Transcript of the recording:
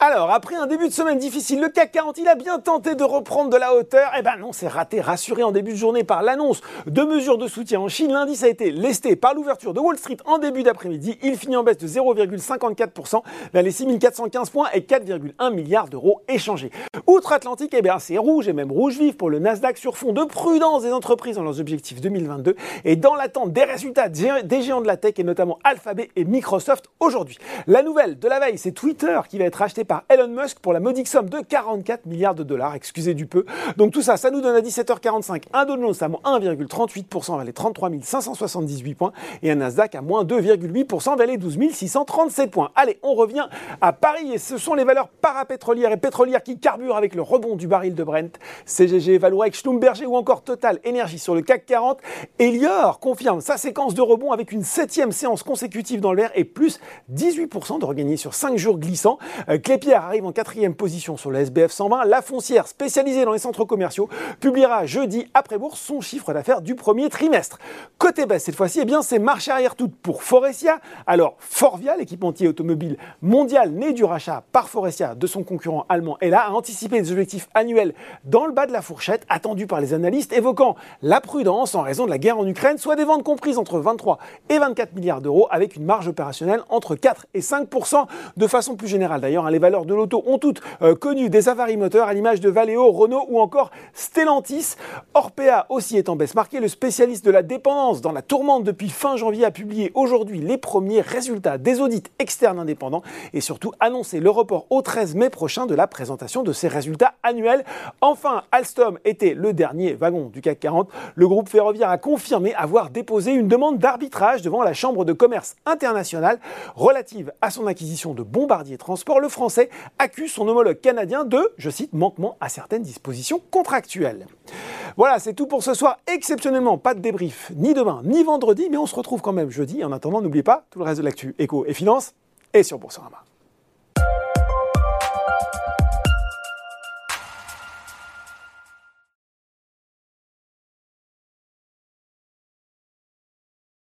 Alors, après un début de semaine difficile, le CAC 40, il a bien tenté de reprendre de la hauteur. Eh ben non, c'est raté, rassuré en début de journée par l'annonce de mesures de soutien en Chine. L'indice a été lesté par l'ouverture de Wall Street en début d'après-midi. Il finit en baisse de 0,54% vers les 6415 points et 4,1 milliards d'euros échangés. Outre-Atlantique, eh bien, c'est rouge et même rouge vif pour le Nasdaq sur fond de prudence des entreprises dans leurs objectifs 2022 et dans l'attente des résultats des géants de la tech et notamment Alphabet et Microsoft aujourd'hui. La nouvelle de la veille, c'est Twitter qui va être acheté par Elon Musk pour la modique somme de 44 milliards de dollars, excusez du peu. Donc tout ça, ça nous donne à 17h45 un Dow Jones à moins 1,38% vers les 33 578 points et un Nasdaq à moins 2,8% vers les 12 637 points. Allez, on revient à Paris et ce sont les valeurs parapétrolières et pétrolières qui carburent avec le rebond du baril de Brent. CGG, Vallourec, Schlumberger ou encore Total Énergie sur le CAC 40. Elior confirme sa séquence de rebond avec une septième séance consécutive dans le vert et plus 18% de regagné sur 5 jours glissants. Euh, Clépierre arrive en quatrième position sur le SBF 120. La foncière spécialisée dans les centres commerciaux publiera jeudi après bourse son chiffre d'affaires du premier trimestre. Côté baisse cette fois-ci, eh bien c'est marche arrière toute pour Forestia. Alors Forvia, l'équipementier automobile mondial né du rachat par Forestia de son concurrent allemand, est là, a anticipé des objectifs annuels dans le bas de la fourchette attendus par les analystes, évoquant la prudence en raison de la guerre en Ukraine, soit des ventes comprises entre 23 et 24 milliards d'euros avec une marge opérationnelle entre 4 et 5 de façon plus générale d'ailleurs. Hein, les valeurs de l'auto ont toutes euh, connu des avaries moteurs à l'image de Valeo, Renault ou encore Stellantis. Orpea aussi est en baisse marquée. Le spécialiste de la dépendance dans la tourmente depuis fin janvier a publié aujourd'hui les premiers résultats des audits externes indépendants et surtout annoncé le report au 13 mai prochain de la présentation de ses résultats annuels. Enfin, Alstom était le dernier wagon du CAC 40. Le groupe ferroviaire a confirmé avoir déposé une demande d'arbitrage devant la Chambre de commerce internationale relative à son acquisition de Bombardier Transport. Le accuse son homologue canadien de, je cite, manquement à certaines dispositions contractuelles. Voilà, c'est tout pour ce soir. Exceptionnellement, pas de débrief ni demain ni vendredi, mais on se retrouve quand même jeudi. En attendant, n'oubliez pas tout le reste de l'actu éco et finance et sur Boursorama.